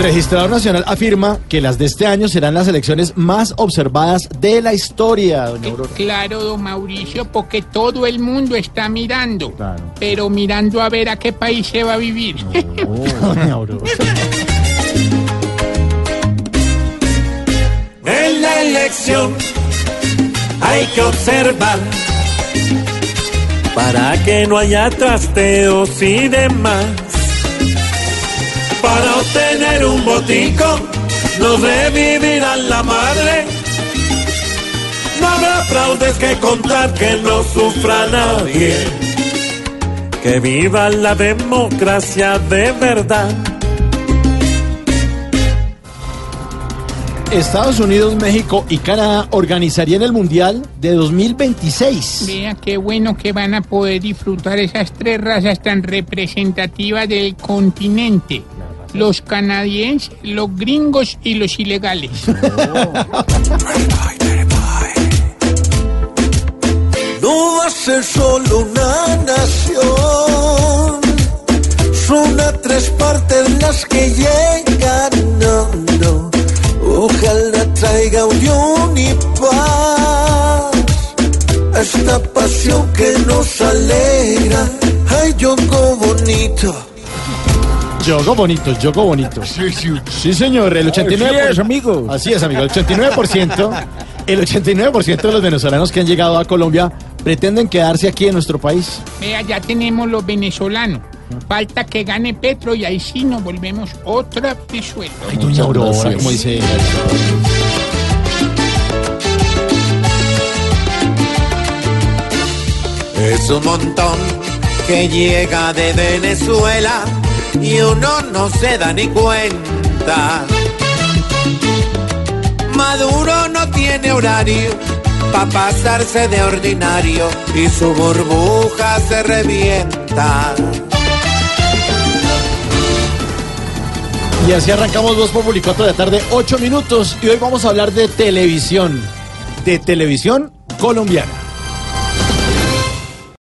Registrador nacional afirma que las de este año serán las elecciones más observadas de la historia, doña Aurora. Claro, don Mauricio, porque todo el mundo está mirando. Pero mirando a ver a qué país se va a vivir. Doña Aurora. En la elección hay que observar para que no haya trasteos y demás. Para obtener un botico nos revivirán la madre. No habrá fraudes que contar que no sufra nadie. Que viva la democracia de verdad. Estados Unidos, México y Canadá organizarían el Mundial de 2026. Vea qué bueno que van a poder disfrutar esas tres razas tan representativas del continente. Los canadienses, los gringos y los ilegales. No va a ser solo una nación, son a tres partes las que llegan, no, no. Ojalá traiga unión y paz, esta pasión que nos alegra, ay, yogo bonito. Yogo bonito, yogo bonito. Sí, señor, el 89%. amigos. Así es, amigo, el 89%. El 89% de los venezolanos que han llegado a Colombia pretenden quedarse aquí en nuestro país. Vea, ya tenemos los venezolanos. Falta que gane Petro y ahí sí nos volvemos otra Venezuela. Ay, doña Aurora, como dice ella. Es un montón que llega de Venezuela y uno no se da ni cuenta. Maduro no tiene horario para pasarse de ordinario y su burbuja se revienta. Y así arrancamos Voz Populi 4 de tarde, 8 minutos. Y hoy vamos a hablar de televisión. De televisión colombiana.